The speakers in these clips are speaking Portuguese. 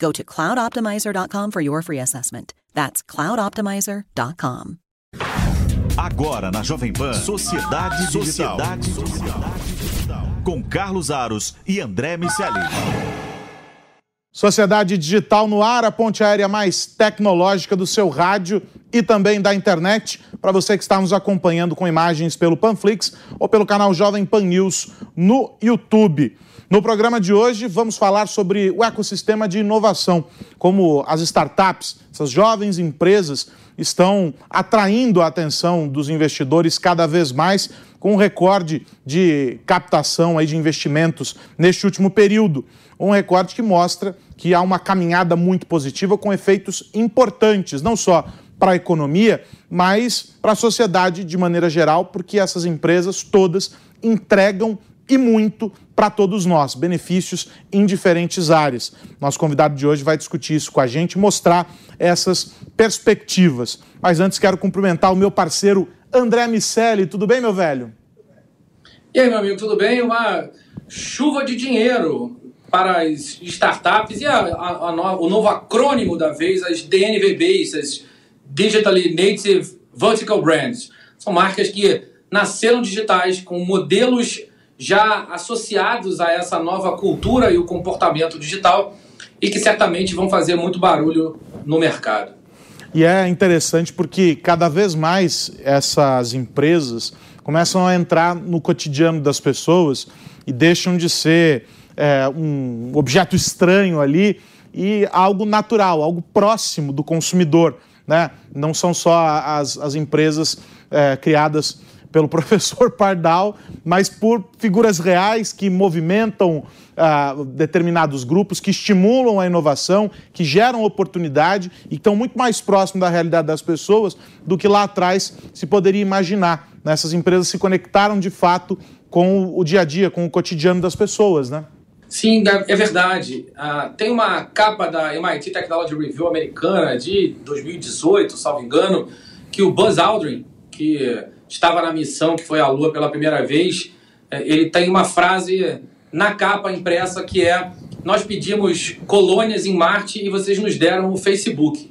Go to cloudoptimizer.com for your free assessment. That's cloudoptimizer.com. Agora na Jovem Pan, Sociedade Digital. Sociedade Digital. Com Carlos Aros e André Miceli. Sociedade Digital no ar, a ponte aérea mais tecnológica do seu rádio e também da internet. Para você que está nos acompanhando com imagens pelo Panflix ou pelo canal Jovem Pan News no YouTube. No programa de hoje, vamos falar sobre o ecossistema de inovação, como as startups, essas jovens empresas, estão atraindo a atenção dos investidores cada vez mais, com um recorde de captação aí de investimentos neste último período. Um recorde que mostra que há uma caminhada muito positiva com efeitos importantes, não só para a economia, mas para a sociedade de maneira geral, porque essas empresas todas entregam e muito para todos nós, benefícios em diferentes áreas. Nosso convidado de hoje vai discutir isso com a gente, mostrar essas perspectivas. Mas antes quero cumprimentar o meu parceiro André Miceli. Tudo bem, meu velho? E aí, meu amigo, tudo bem? Uma chuva de dinheiro para as startups e a, a, a, o novo acrônimo da vez, as DNVBs, as Digitally Native Vertical Brands. São marcas que nasceram digitais com modelos já associados a essa nova cultura e o comportamento digital e que certamente vão fazer muito barulho no mercado. E é interessante porque cada vez mais essas empresas começam a entrar no cotidiano das pessoas e deixam de ser é, um objeto estranho ali e algo natural, algo próximo do consumidor. Né? Não são só as, as empresas é, criadas pelo professor Pardal, mas por figuras reais que movimentam ah, determinados grupos, que estimulam a inovação, que geram oportunidade e estão muito mais próximos da realidade das pessoas do que lá atrás se poderia imaginar. Né? Essas empresas se conectaram de fato com o dia a dia, com o cotidiano das pessoas, né? Sim, é verdade. Uh, tem uma capa da MIT Technology Review americana de 2018, salvo engano, que o Buzz Aldrin, que estava na missão que foi à Lua pela primeira vez, é, ele tem uma frase na capa impressa que é: Nós pedimos colônias em Marte e vocês nos deram o Facebook.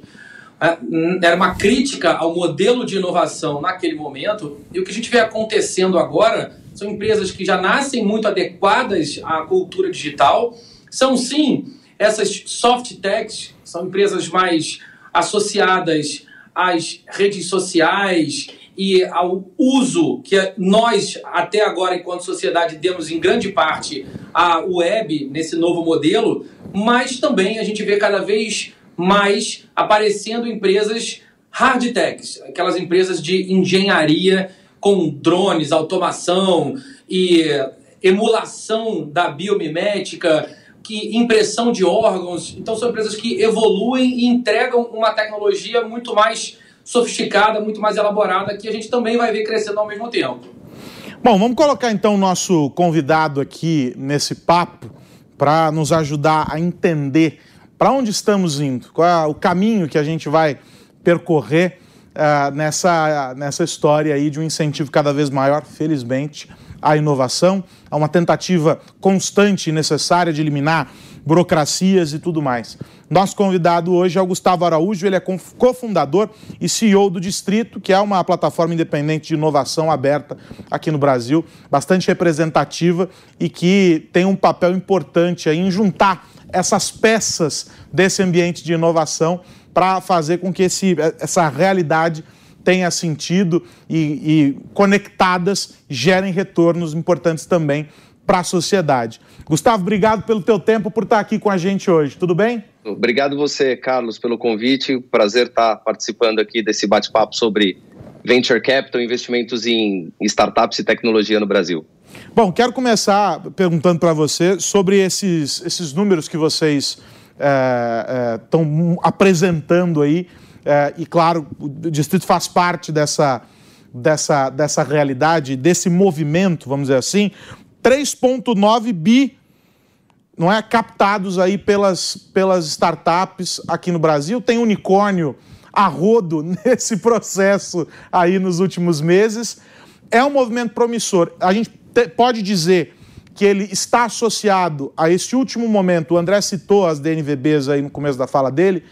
É, era uma crítica ao modelo de inovação naquele momento, e o que a gente vê acontecendo agora são empresas que já nascem muito adequadas à cultura digital, são sim essas soft techs, são empresas mais associadas às redes sociais e ao uso que nós, até agora, enquanto sociedade, demos em grande parte à web nesse novo modelo, mas também a gente vê cada vez mais aparecendo empresas hard techs, aquelas empresas de engenharia com drones, automação e emulação da biomimética, que impressão de órgãos. Então são empresas que evoluem e entregam uma tecnologia muito mais sofisticada, muito mais elaborada, que a gente também vai ver crescendo ao mesmo tempo. Bom, vamos colocar então o nosso convidado aqui nesse papo para nos ajudar a entender para onde estamos indo, qual é o caminho que a gente vai percorrer uh, nessa, nessa história aí de um incentivo cada vez maior, felizmente, à inovação, a uma tentativa constante e necessária de eliminar burocracias e tudo mais. Nosso convidado hoje é o Gustavo Araújo, ele é cofundador e CEO do Distrito, que é uma plataforma independente de inovação aberta aqui no Brasil, bastante representativa e que tem um papel importante em juntar essas peças desse ambiente de inovação para fazer com que esse, essa realidade tenha sentido e, e conectadas gerem retornos importantes também para a sociedade. Gustavo, obrigado pelo teu tempo, por estar aqui com a gente hoje. Tudo bem? Obrigado você, Carlos, pelo convite. Prazer estar participando aqui desse bate-papo sobre venture capital, investimentos em startups e tecnologia no Brasil. Bom, quero começar perguntando para você sobre esses, esses números que vocês estão é, é, apresentando aí. É, e, claro, o Distrito faz parte dessa, dessa, dessa realidade, desse movimento, vamos dizer assim. 3,9 bi não é captados aí pelas, pelas startups aqui no Brasil. Tem unicórnio a rodo nesse processo aí nos últimos meses. É um movimento promissor. A gente te, pode dizer que ele está associado a esse último momento. O André citou as DNVBs aí no começo da fala dele.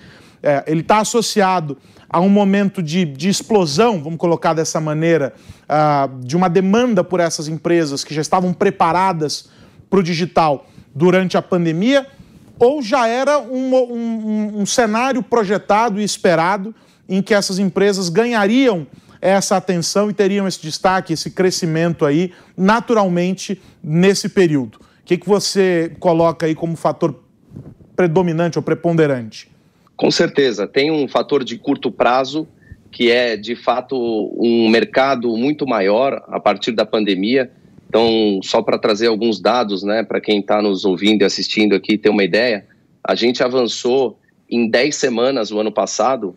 É, ele está associado a um momento de, de, explosão, vamos colocar dessa maneira, uh, de uma demanda por essas empresas que já estavam preparadas para o digital durante a pandemia ou já era um, um, um cenário projetado e esperado em que essas empresas ganhariam essa atenção e teriam esse destaque, esse crescimento aí, naturalmente, nesse período? O que, que você coloca aí como fator predominante ou preponderante? Com certeza. Tem um fator de curto prazo, que é, de fato, um mercado muito maior a partir da pandemia. Então, só para trazer alguns dados, né, para quem está nos ouvindo e assistindo aqui ter uma ideia, a gente avançou em 10 semanas o ano passado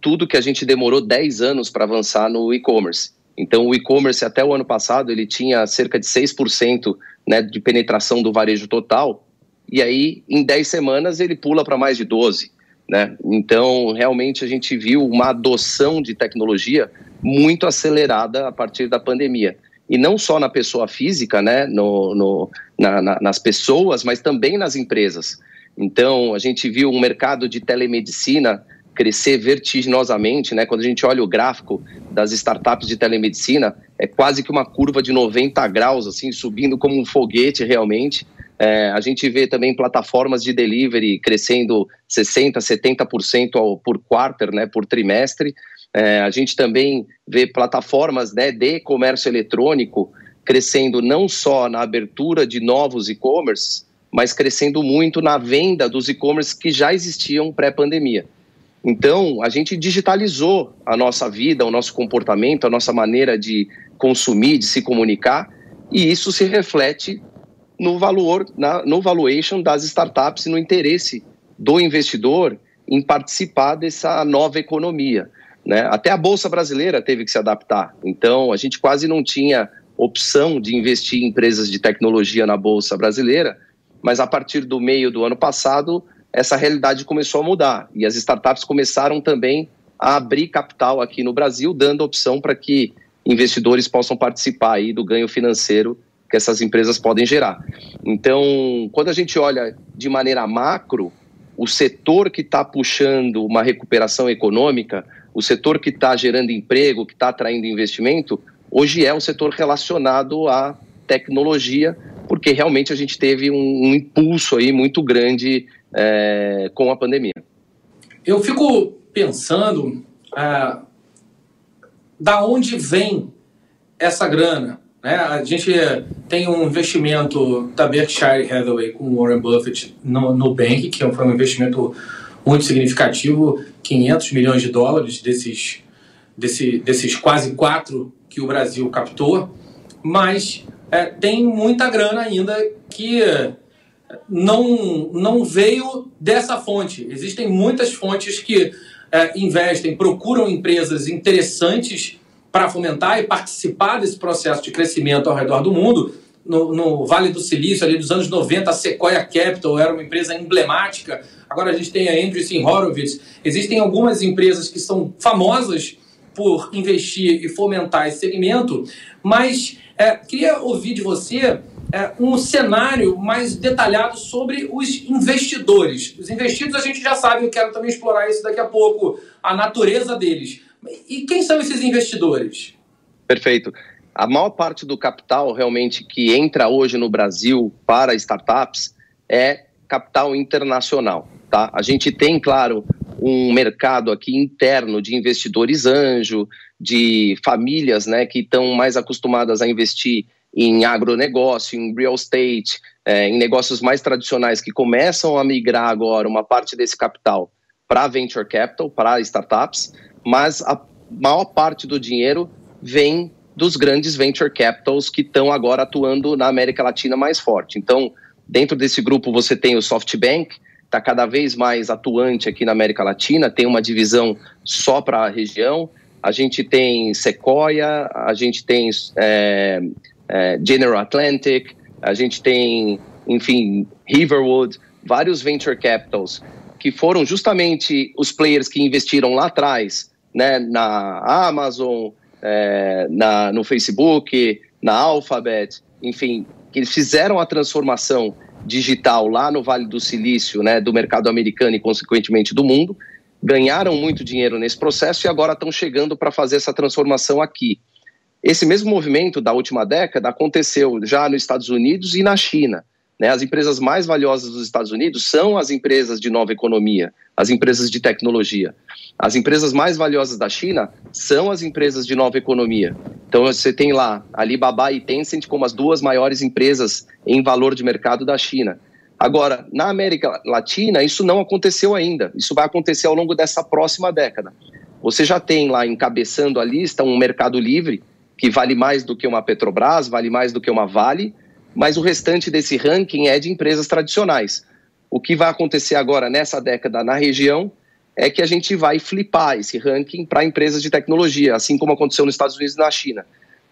tudo que a gente demorou 10 anos para avançar no e-commerce. Então, o e-commerce até o ano passado ele tinha cerca de 6% né, de penetração do varejo total, e aí em 10 semanas ele pula para mais de 12%. Né? Então, realmente a gente viu uma adoção de tecnologia muito acelerada a partir da pandemia e não só na pessoa física, né, no, no na, na, nas pessoas, mas também nas empresas. Então, a gente viu um mercado de telemedicina crescer vertiginosamente, né? Quando a gente olha o gráfico das startups de telemedicina, é quase que uma curva de 90 graus, assim, subindo como um foguete realmente. É, a gente vê também plataformas de delivery crescendo 60%, 70% ao, por quarter, né, por trimestre. É, a gente também vê plataformas né, de comércio eletrônico crescendo não só na abertura de novos e-commerce, mas crescendo muito na venda dos e-commerce que já existiam pré-pandemia. Então, a gente digitalizou a nossa vida, o nosso comportamento, a nossa maneira de consumir, de se comunicar, e isso se reflete no valor, na, no valuation das startups e no interesse do investidor em participar dessa nova economia. Né? Até a Bolsa Brasileira teve que se adaptar. Então, a gente quase não tinha opção de investir em empresas de tecnologia na Bolsa Brasileira, mas a partir do meio do ano passado, essa realidade começou a mudar e as startups começaram também a abrir capital aqui no Brasil, dando opção para que investidores possam participar aí do ganho financeiro que essas empresas podem gerar. Então, quando a gente olha de maneira macro, o setor que está puxando uma recuperação econômica o setor que está gerando emprego, que está atraindo investimento, hoje é um setor relacionado à tecnologia, porque realmente a gente teve um, um impulso aí muito grande é, com a pandemia. Eu fico pensando é, da onde vem essa grana. Né? A gente tem um investimento da Berkshire Hathaway com Warren Buffett no, no Bank, que foi um investimento muito significativo, 500 milhões de dólares desses, desse, desses quase quatro que o Brasil captou, mas é, tem muita grana ainda que não, não veio dessa fonte. Existem muitas fontes que é, investem, procuram empresas interessantes para fomentar e participar desse processo de crescimento ao redor do mundo, no, no, Vale do Silício, ali dos anos 90, a Sequoia Capital era uma empresa emblemática. Agora a gente tem a Andreessen Horowitz. Existem algumas empresas que são famosas por investir e fomentar esse segmento, mas é, queria ouvir de você é, um cenário mais detalhado sobre os investidores. Os investidos a gente já sabe, eu quero também explorar isso daqui a pouco, a natureza deles. E quem são esses investidores? Perfeito a maior parte do capital realmente que entra hoje no Brasil para startups é capital internacional. Tá? A gente tem, claro, um mercado aqui interno de investidores anjo, de famílias né, que estão mais acostumadas a investir em agronegócio, em real estate, é, em negócios mais tradicionais que começam a migrar agora uma parte desse capital para venture capital, para startups, mas a maior parte do dinheiro vem dos grandes venture capitals que estão agora atuando na América Latina mais forte. Então, dentro desse grupo você tem o SoftBank, está cada vez mais atuante aqui na América Latina, tem uma divisão só para a região. A gente tem Sequoia, a gente tem é, é, General Atlantic, a gente tem, enfim, Riverwood, vários venture capitals que foram justamente os players que investiram lá atrás, né, na Amazon, é, na, no Facebook, na Alphabet, enfim, que eles fizeram a transformação digital lá no Vale do Silício, né, do mercado americano e consequentemente do mundo, ganharam muito dinheiro nesse processo e agora estão chegando para fazer essa transformação aqui. Esse mesmo movimento da última década aconteceu já nos Estados Unidos e na China. Né? As empresas mais valiosas dos Estados Unidos são as empresas de nova economia, as empresas de tecnologia. As empresas mais valiosas da China são as empresas de nova economia. Então você tem lá Alibaba e Tencent como as duas maiores empresas em valor de mercado da China. Agora, na América Latina, isso não aconteceu ainda. Isso vai acontecer ao longo dessa próxima década. Você já tem lá encabeçando a lista um mercado livre que vale mais do que uma Petrobras, vale mais do que uma Vale, mas o restante desse ranking é de empresas tradicionais. O que vai acontecer agora nessa década na região é que a gente vai flipar esse ranking para empresas de tecnologia, assim como aconteceu nos Estados Unidos e na China.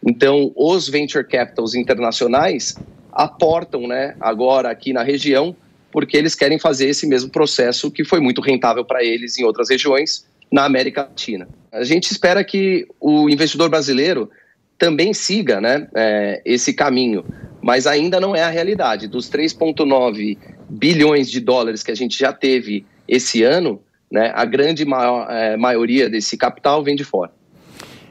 Então, os venture capitals internacionais aportam né, agora aqui na região porque eles querem fazer esse mesmo processo que foi muito rentável para eles em outras regiões na América Latina. A gente espera que o investidor brasileiro também siga né, é, esse caminho, mas ainda não é a realidade. Dos 3,9 bilhões de dólares que a gente já teve esse ano, né, a grande maior, é, maioria desse capital vem de fora.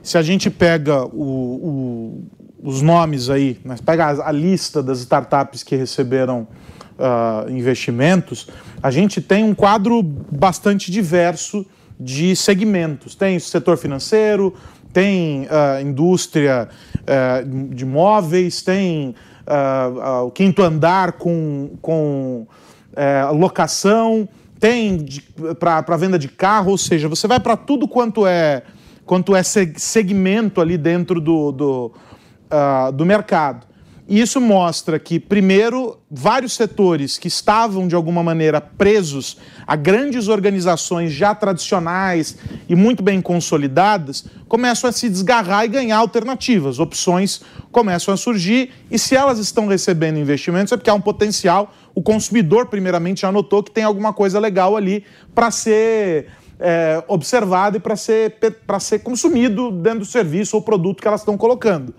Se a gente pega o, o, os nomes aí, né, pega a, a, lista das startups que receberam uh, investimentos, a gente tem um quadro bastante diverso de segmentos. Tem o setor financeiro, tem uh, indústria uh, de móveis, tem uh, o quinto andar com, com locação, tem para venda de carro, ou seja, você vai para tudo quanto é, quanto é segmento ali dentro do, do, do mercado. E isso mostra que, primeiro, vários setores que estavam de alguma maneira presos a grandes organizações já tradicionais e muito bem consolidadas começam a se desgarrar e ganhar alternativas. Opções começam a surgir e, se elas estão recebendo investimentos, é porque há um potencial. O consumidor, primeiramente, já notou que tem alguma coisa legal ali para ser é, observado e para ser, ser consumido dentro do serviço ou produto que elas estão colocando.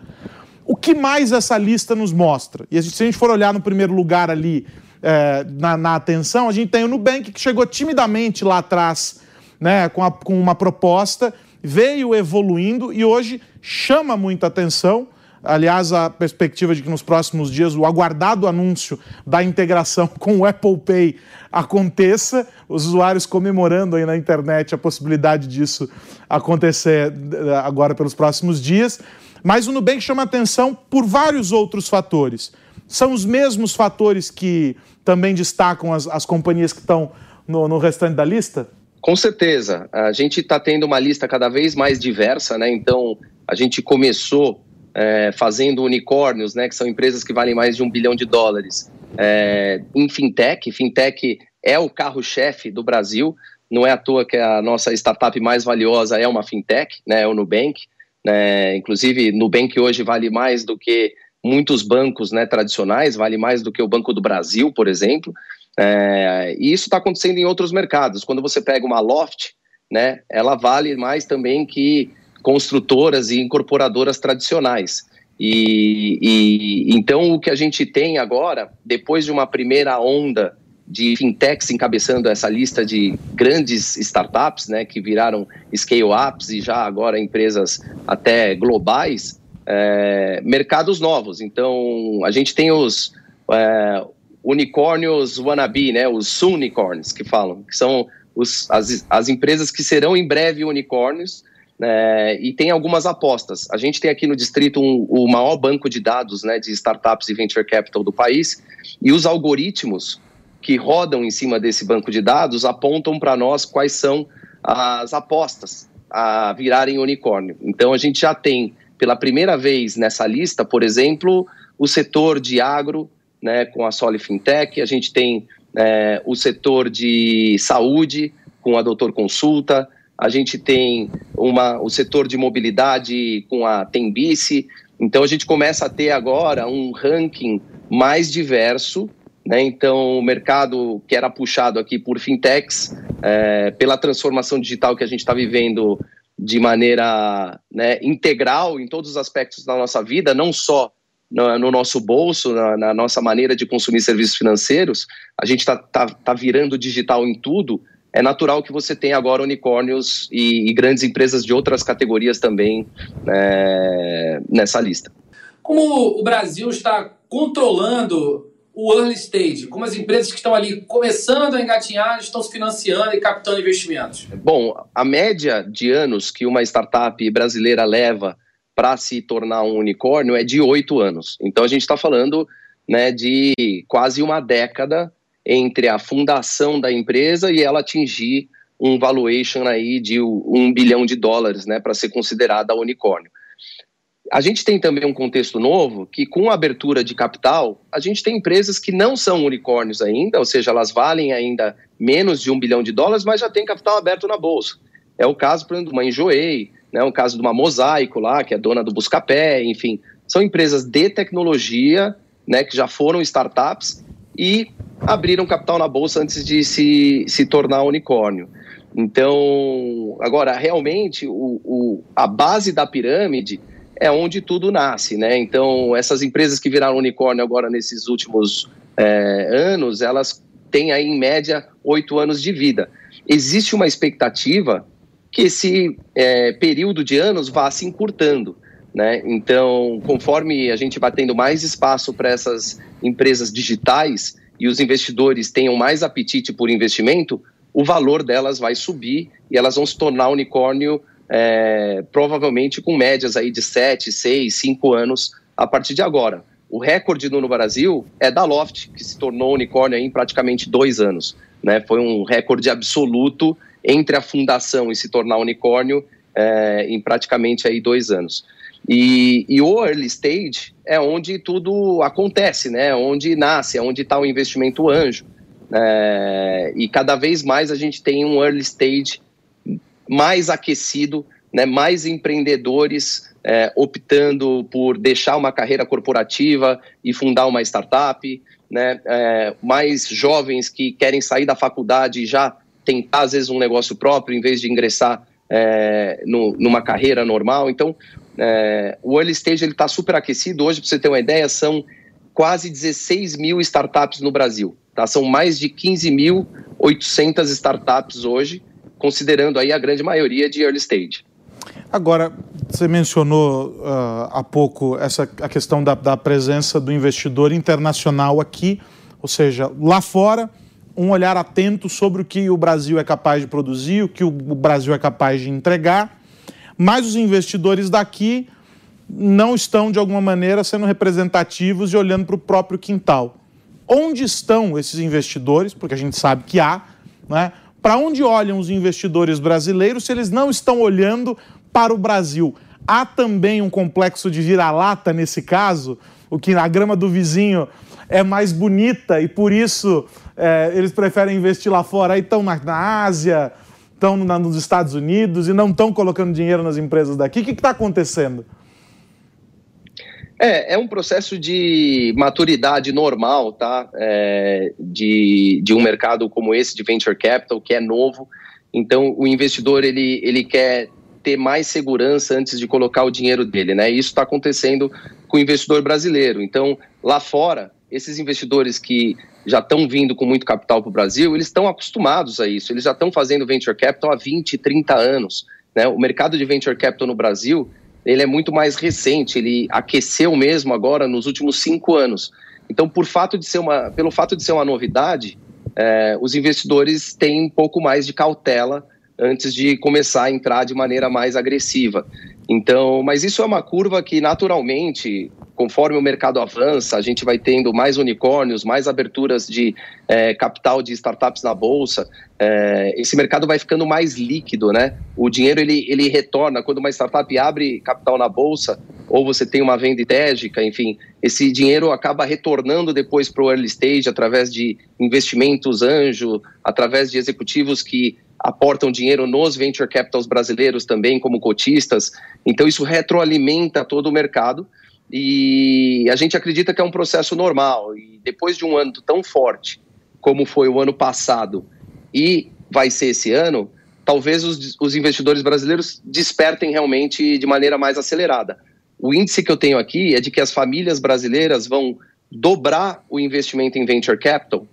O que mais essa lista nos mostra? E se a gente for olhar no primeiro lugar ali é, na, na, atenção, a gente tem o Nubank que chegou timidamente lá atrás né, com, a, com uma proposta, veio evoluindo e hoje chama muita atenção. Aliás, a perspectiva de que nos próximos dias o aguardado anúncio da integração com o Apple Pay aconteça, os usuários comemorando aí na internet a possibilidade disso acontecer eh, agora pelos próximos dias. Mas o Nubank chama atenção por vários outros fatores. São os mesmos fatores que também destacam as, as companhias que estão no, no restante da lista? Com certeza. A gente está tendo uma lista cada vez mais diversa, né? Então, a gente começou é, fazendo unicórnios, né? Que são empresas que valem mais de um bilhão de dólares. É, em fintech, fintech é o carro-chefe do Brasil. Não é à toa que a nossa startup mais valiosa é uma fintech, né? É o Nubank. Né? Inclusive, Nubank hoje vale mais do que muitos bancos né, tradicionais, vale mais do que o Banco do Brasil, por exemplo. É, e isso está acontecendo em outros mercados. Quando você pega uma Loft, né, ela vale mais também que construtoras e incorporadoras tradicionais. E, e então o que a gente tem agora, depois de uma primeira onda de fintechs encabeçando essa lista de grandes startups, né, que viraram scale-ups e já agora empresas até globais, é, mercados novos. Então, a gente tem os é, unicórnios wannabe, né, os unicorns que falam, que são os, as, as empresas que serão em breve unicórnios, é, e tem algumas apostas. A gente tem aqui no distrito um, o maior banco de dados né, de startups e venture capital do país, e os algoritmos que rodam em cima desse banco de dados apontam para nós quais são as apostas a virarem unicórnio. Então a gente já tem pela primeira vez nessa lista, por exemplo, o setor de agro, né, com a Soli Fintech, a gente tem é, o setor de saúde com a Doutor Consulta, a gente tem uma, o setor de mobilidade com a Tembice, então a gente começa a ter agora um ranking mais diverso né? Então, o mercado que era puxado aqui por fintechs, é, pela transformação digital que a gente está vivendo de maneira né, integral em todos os aspectos da nossa vida, não só no, no nosso bolso, na, na, nossa maneira de consumir serviços financeiros, a gente está tá, tá virando digital em tudo. É natural que você tenha agora unicórnios e, e grandes empresas de outras categorias também é, nessa lista. Como o Brasil está controlando o early stage? Como as empresas que estão ali começando a engatinhar estão se financiando e captando investimentos? Bom, a média de anos que uma startup brasileira leva para se tornar um unicórnio é de oito anos. Então a gente está falando né, de quase uma década entre a fundação da empresa e ela atingir um valuation aí de um bilhão de dólares, né, para ser considerada unicórnio. A gente tem também um contexto novo que, com a abertura de capital, a gente tem empresas que não são unicórnios ainda, ou seja, elas valem ainda menos de um bilhão de dólares, mas já tem capital aberto na bolsa. É o caso, por exemplo, de uma Enjoei, né, o caso de uma Mosaico lá, que é dona do Buscapé, enfim. São empresas de tecnologia, né, que já foram startups e abriram capital na bolsa antes de se, se tornar unicórnio. Então, agora, realmente, o, o, a base da pirâmide é onde tudo nasce, né? Então, essas empresas que viraram unicórnio agora nesses últimos é, anos, elas têm aí, em média, oito anos de vida. Existe uma expectativa que esse é, período de anos vá se encurtando. Né? Então, conforme a gente vai tendo mais espaço para essas empresas digitais e os investidores tenham mais apetite por investimento, o valor delas vai subir e elas vão se tornar unicórnio é, provavelmente com médias aí de 7, 6, 5 anos a partir de agora. O recorde no Brasil é da Loft, que se tornou unicórnio em praticamente dois anos. Né? Foi um recorde absoluto entre a fundação e se tornar unicórnio é, em praticamente aí dois anos. E, e, o early stage é onde tudo acontece, né? Onde nasce, é onde está o investimento anjo. É, e cada vez mais a gente tem um early stage mais aquecido, né, mais empreendedores é, optando por deixar uma carreira corporativa e fundar uma startup, né, é, mais jovens que querem sair da faculdade e já tentar, às vezes, um negócio próprio em vez de ingressar é, no, numa carreira normal. Então, é, o early stage está super aquecido. Hoje, para você ter uma ideia, são quase 16 mil startups no Brasil. Tá? São mais de 15.800 startups hoje considerando aí a grande maioria de early stage. Agora, você mencionou uh, há pouco essa, a questão da, da presença do investidor internacional aqui, ou seja, lá fora, um olhar atento sobre o que o Brasil é capaz de produzir, o que o Brasil é capaz de entregar, mas os investidores daqui não estão, de alguma maneira, sendo representativos e olhando para o próprio quintal. Onde estão esses investidores? Porque a gente sabe que há, né? Para onde olham os investidores brasileiros se eles não estão olhando para o Brasil? Há também um complexo de vira-lata nesse caso, o que na grama do vizinho é mais bonita e por isso é, eles preferem investir lá fora. Aí estão na, na Ásia, estão nos Estados Unidos e não estão colocando dinheiro nas empresas daqui. O que está acontecendo? É, é um processo de maturidade normal, tá? É, de, de um mercado como esse de venture capital, que é novo. Então, o investidor ele, ele quer ter mais segurança antes de colocar o dinheiro dele, né? Isso está acontecendo com o investidor brasileiro. Então, lá fora, esses investidores que já estão vindo com muito capital para o Brasil, eles estão acostumados a isso. Eles já estão fazendo venture capital há 20, 30 anos. Né? O mercado de venture capital no Brasil ele é muito mais recente, ele aqueceu mesmo agora nos últimos cinco anos. Então, por fato de ser uma, pelo fato de ser uma novidade, é, os investidores têm um pouco mais de cautela antes de começar a entrar de maneira mais agressiva. Então, mas isso é uma curva que naturalmente, conforme o mercado avança, a gente vai tendo mais unicórnios, mais aberturas de é, capital de startups na bolsa. É, esse mercado vai ficando mais líquido, né? O dinheiro ele, ele retorna quando uma startup abre capital na bolsa ou você tem uma venda estratégica, enfim, esse dinheiro acaba retornando depois para o early stage através de investimentos anjo, através de executivos que aportam dinheiro nos venture capitals brasileiros também como cotistas. Então isso retroalimenta todo o mercado e a gente acredita que é um processo normal. E depois de um ano tão forte como foi o ano passado e vai ser esse ano, talvez os, os investidores brasileiros despertem realmente de maneira mais acelerada. O índice que eu tenho aqui é de que as famílias brasileiras vão dobrar o investimento em venture capital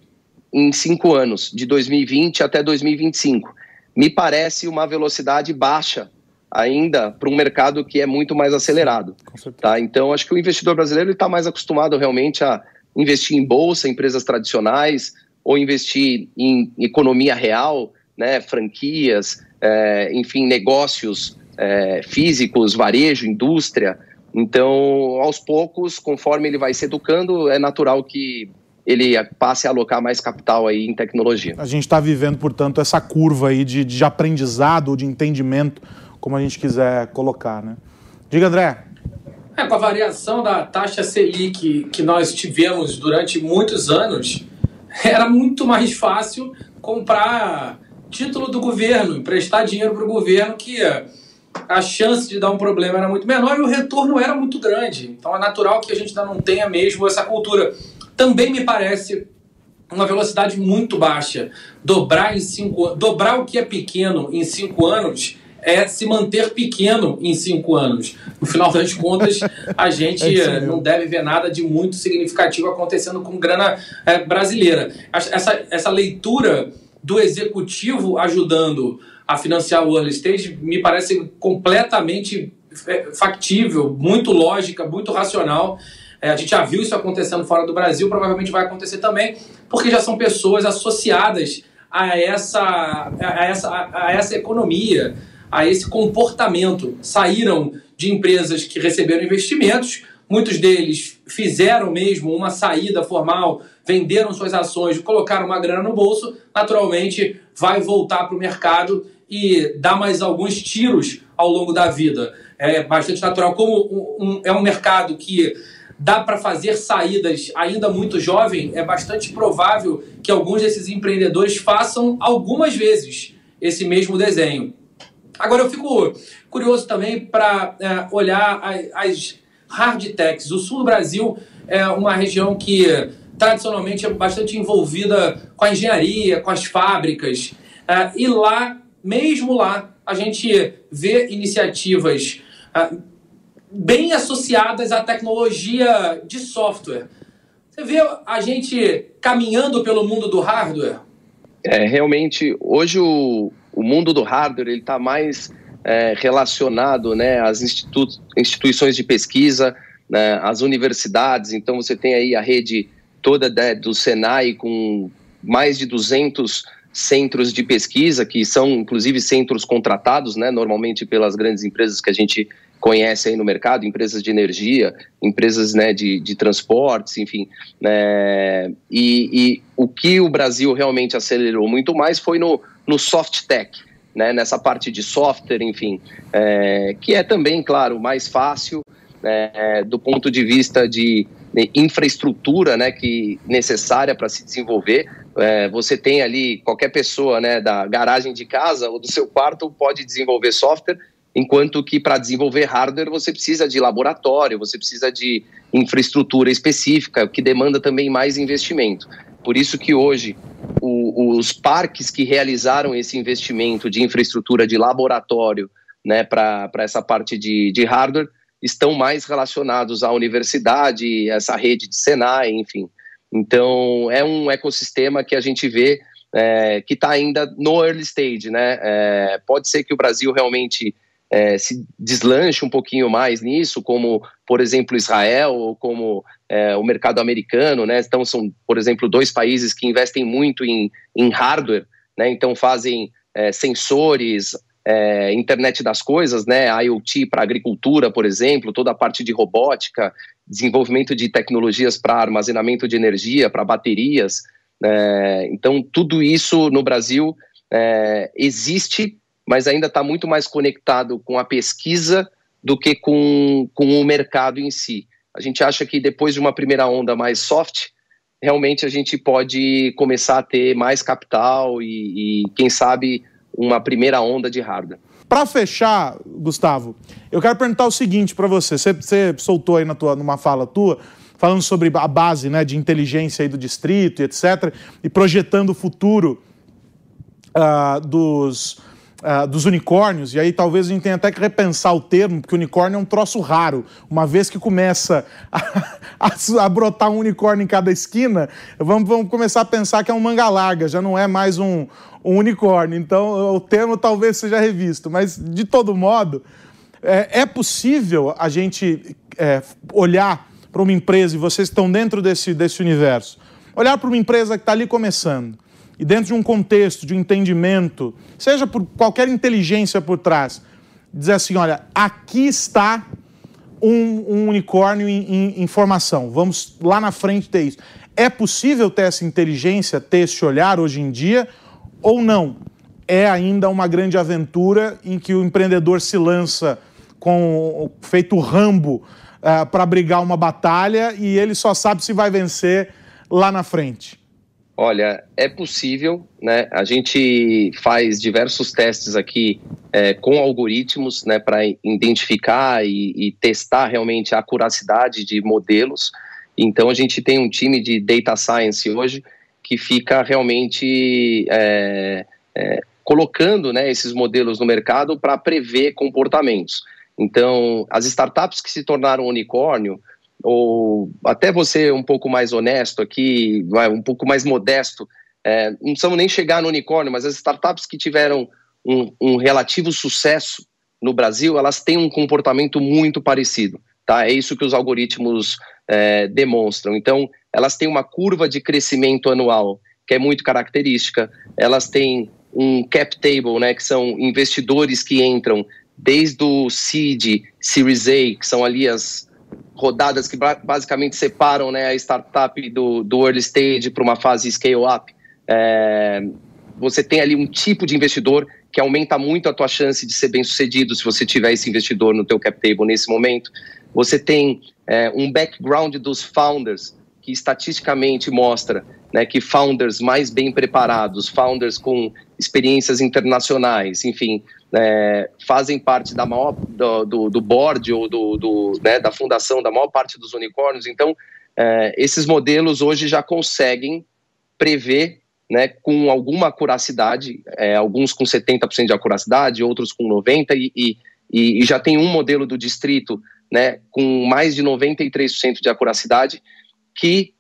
em cinco anos, de 2020 até 2025. Me parece uma velocidade baixa ainda para um mercado que é muito mais acelerado. Tá? Então, acho que o investidor brasileiro está mais acostumado realmente a investir em bolsa, empresas tradicionais, ou investir em economia real, né, franquias, é, enfim, negócios é, físicos, varejo, indústria. Então, aos poucos, conforme ele vai se educando, é natural que ele passe a alocar mais capital aí em tecnologia. A gente está vivendo, portanto, essa curva aí de, de aprendizado ou de entendimento, como a gente quiser colocar, né? Diga, André. É, com a variação da taxa Selic que nós tivemos durante muitos anos, era muito mais fácil comprar título do governo, emprestar dinheiro para o governo, que a chance de dar um problema era muito menor e o retorno era muito grande. Então é natural que a gente ainda não tenha mesmo essa cultura também me parece uma velocidade muito baixa. Dobrar em cinco dobrar o que é pequeno em cinco anos é se manter pequeno em cinco anos. No final das contas, a gente é não deve ver nada de muito significativo acontecendo com grana é, brasileira. Essa, essa leitura do executivo ajudando a financiar o early stage me parece completamente é, factível, muito lógica, muito racional. É, a gente já viu isso acontecendo fora do Brasil, provavelmente vai acontecer também, porque já são pessoas associadas a essa, a essa, a essa economia, a esse comportamento. Saíram de empresas que receberam investimentos, muitos deles fizeram mesmo uma saída formal, venderam suas ações, colocaram uma grana no bolso, naturalmente vai voltar para o mercado e dar mais alguns tiros ao longo da vida. É bastante natural. Como um, um, é um mercado que dá para fazer saídas ainda muito jovem, é bastante provável que alguns desses empreendedores façam algumas vezes esse mesmo desenho. Agora eu fico curioso também para é, olhar as hard techs. O sul do Brasil é uma região que tradicionalmente é bastante envolvida com a engenharia, com as fábricas. É, e lá, mesmo lá, a gente vê iniciativas é, bem associadas à tecnologia de software. Você vê a gente caminhando pelo mundo do hardware? É, realmente, hoje o, o mundo do hardware está mais é, relacionado né, às institu instituições de pesquisa, né, às universidades. Então, você tem aí a rede toda né, do Senai com mais de 200 centros de pesquisa, que são inclusive centros contratados, né, normalmente pelas grandes empresas que a gente conhece aí no mercado, empresas de energia, empresas né, de, de transportes, enfim. Né, e, e, o que o Brasil realmente acelerou muito mais foi no, no soft tech, né, nessa parte de software, enfim, é, que é também, claro, mais fácil né, do ponto de vista de, de infraestrutura né, que necessária para se desenvolver. É, você tem ali qualquer pessoa né, da garagem de casa ou do seu quarto pode desenvolver software enquanto que para desenvolver hardware você precisa de laboratório, você precisa de infraestrutura específica, que demanda também mais investimento. Por isso que hoje o, os parques que realizaram esse investimento de infraestrutura de laboratório né, para essa parte de, de hardware estão mais relacionados à universidade, essa rede de Senai, enfim. Então, é um ecossistema que a gente vê é, que está ainda no early stage, né? É, pode ser que o Brasil realmente é, se deslanche um pouquinho mais nisso, como, por exemplo, Israel ou como é, o mercado americano, né? Então, são, por exemplo, dois países que investem muito em, em hardware, né? Então, fazem é, sensores, é, internet das coisas, né, IoT para agricultura, por exemplo, toda a parte de robótica, desenvolvimento de tecnologias para armazenamento de energia, para baterias. É, então, tudo isso no Brasil é, existe, mas ainda está muito mais conectado com a pesquisa do que com, com o mercado em si. A gente acha que depois de uma primeira onda mais soft, realmente a gente pode começar a ter mais capital e, e quem sabe, uma primeira onda de hardware. Para fechar, Gustavo, eu quero perguntar o seguinte para você. você. Você soltou aí na tua, numa fala tua, falando sobre a base né, de inteligência aí do distrito e etc., e projetando o futuro uh, dos, Uh, dos unicórnios, e aí talvez a gente tenha até que repensar o termo, porque unicórnio é um troço raro. Uma vez que começa a, a, a, brotar um unicórnio em cada esquina, vamos, vamos começar a pensar que é um manga larga, já não é mais um, um unicórnio. Então o termo talvez seja revisto, mas de todo modo, é, é possível a gente é, olhar para uma empresa, e vocês estão dentro desse, desse universo, olhar para uma empresa que está ali começando e dentro de um contexto, de entendimento, seja por qualquer inteligência por trás, dizer assim: olha, aqui está um, um unicórnio em, em, em, formação, vamos lá na frente ter isso. É possível ter essa inteligência, ter esse olhar hoje em dia, ou não? É ainda uma grande aventura em que o empreendedor se lança com feito Rambo uh, eh, para brigar uma batalha e ele só sabe se vai vencer lá na frente. Olha, é possível, né? A gente faz diversos testes aqui é, com algoritmos, né, para identificar e, e, testar realmente a acuracidade de modelos. Então, a gente tem um time de data science hoje que fica realmente é, é, colocando, né, esses modelos no mercado para prever comportamentos. Então, as startups que se tornaram unicórnio, ou até você um pouco mais honesto aqui, um pouco mais modesto, é, não precisamos nem chegar no unicórnio, mas as startups que tiveram um, um, relativo sucesso no Brasil, elas têm um comportamento muito parecido, tá? É isso que os algoritmos é, demonstram. Então, elas têm uma curva de crescimento anual que é muito característica, elas têm um cap table, né, que são investidores que entram desde o seed, Series A, que são ali as rodadas que basicamente separam né, a startup do, do early stage para uma fase scale-up. É, você tem ali um tipo de investidor que aumenta muito a tua chance de ser bem sucedido se você tiver esse investidor no teu cap table nesse momento. Você tem é, um background dos founders que estatisticamente mostra né, que founders mais bem preparados, founders com experiências internacionais, enfim, é, fazem parte da maior do, do, do board ou do, do né, da fundação da maior parte dos unicórnios. Então, é, esses modelos hoje já conseguem prever né, com alguma acuracidade, é, alguns com 70% de acuracidade, outros com 90% e, e, e, já tem um modelo do distrito né, com mais de 93% de acuracidade que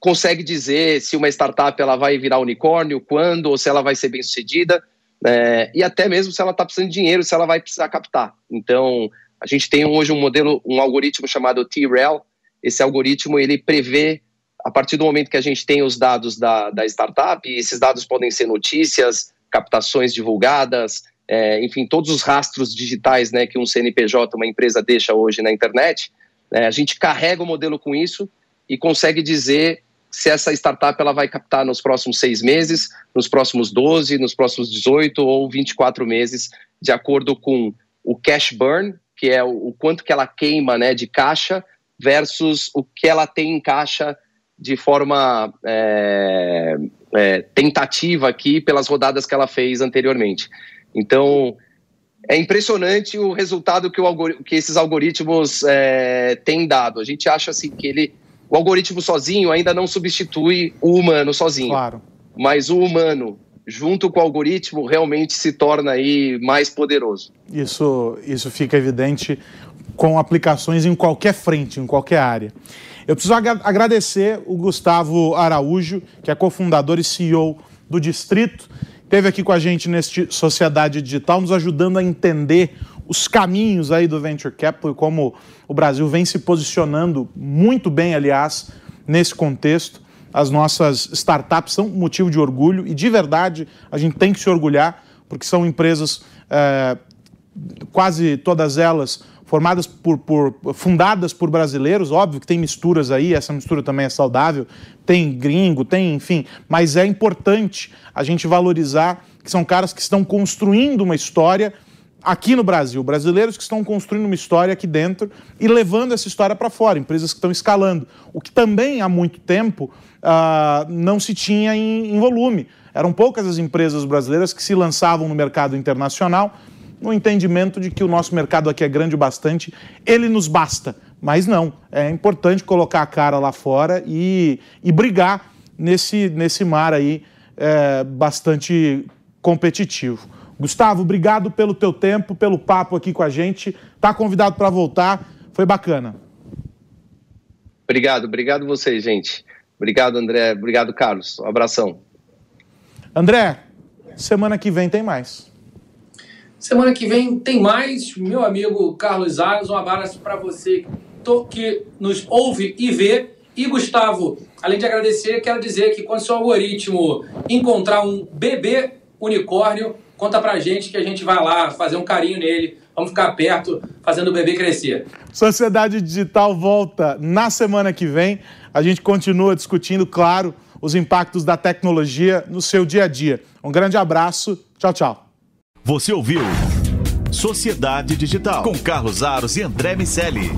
consegue dizer se uma startup ela vai virar unicórnio, quando, ou se ela vai ser bem sucedida é, e até mesmo se ela está precisando de dinheiro, se ela vai precisar captar. Então, a gente tem hoje um modelo, um algoritmo chamado T-Rel. Esse algoritmo ele prevê a partir do momento que a gente tem os dados da, da startup, e esses dados podem ser notícias, captações divulgadas, é, enfim, todos os rastros digitais né, que um CNPJ, uma empresa deixa hoje na internet, é, a gente carrega o modelo com isso e consegue dizer se essa startup ela vai captar nos próximos seis meses, nos próximos 12, nos próximos 18 ou 24 meses, de acordo com o cash burn, que é o, quanto que ela queima né, de caixa, versus o que ela tem em caixa de forma é, é, tentativa aqui pelas rodadas que ela fez anteriormente. Então, é impressionante o resultado que, o que esses algoritmos é, têm dado. A gente acha assim que ele o algoritmo sozinho ainda não substitui o humano sozinho. Claro. Mas o humano, junto com o algoritmo, realmente se torna aí mais poderoso. Isso, isso fica evidente com aplicações em qualquer frente, em qualquer área. Eu preciso agradecer o Gustavo Araújo, que é cofundador e CEO do Distrito, esteve aqui com a gente neste Sociedade Digital, nos ajudando a entender os caminhos aí do Venture Capital e como o Brasil vem se posicionando muito bem, aliás, nesse contexto. As nossas startups são motivo de orgulho e de verdade a gente tem que se orgulhar, porque são empresas, é, quase todas elas formadas por, por, fundadas por brasileiros, óbvio que tem misturas aí, essa mistura também é saudável, tem gringo, tem, enfim, mas é importante a gente valorizar que são caras que estão construindo uma história aqui no Brasil, brasileiros que estão construindo uma história aqui dentro e levando essa história para fora, empresas que estão escalando, o que também há muito tempo uh, não se tinha em, em volume. Eram poucas as empresas brasileiras que se lançavam no mercado internacional no entendimento de que o nosso mercado aqui é grande o bastante, ele nos basta. Mas não, é importante colocar a cara lá fora e, e brigar nesse, nesse mar aí é, bastante competitivo. Gustavo, obrigado pelo teu tempo, pelo papo aqui com a gente. Tá convidado para voltar, foi bacana. Obrigado, obrigado vocês, gente. Obrigado, André. Obrigado, Carlos. Um abração. André, semana que vem tem mais. Semana que vem tem mais, meu amigo Carlos Ares. Um abraço para você que nos ouve e vê. E Gustavo, além de agradecer, quero dizer que quando seu algoritmo encontrar um bebê unicórnio, conta pra gente que a gente vai lá fazer um carinho nele. Vamos ficar perto, fazendo o bebê crescer. Sociedade Digital volta na semana que vem. A gente continua discutindo, claro, os impactos da tecnologia no seu dia a dia. Um grande abraço. Tchau, tchau. Você ouviu Sociedade Digital com Carlos Aros e André Miceli.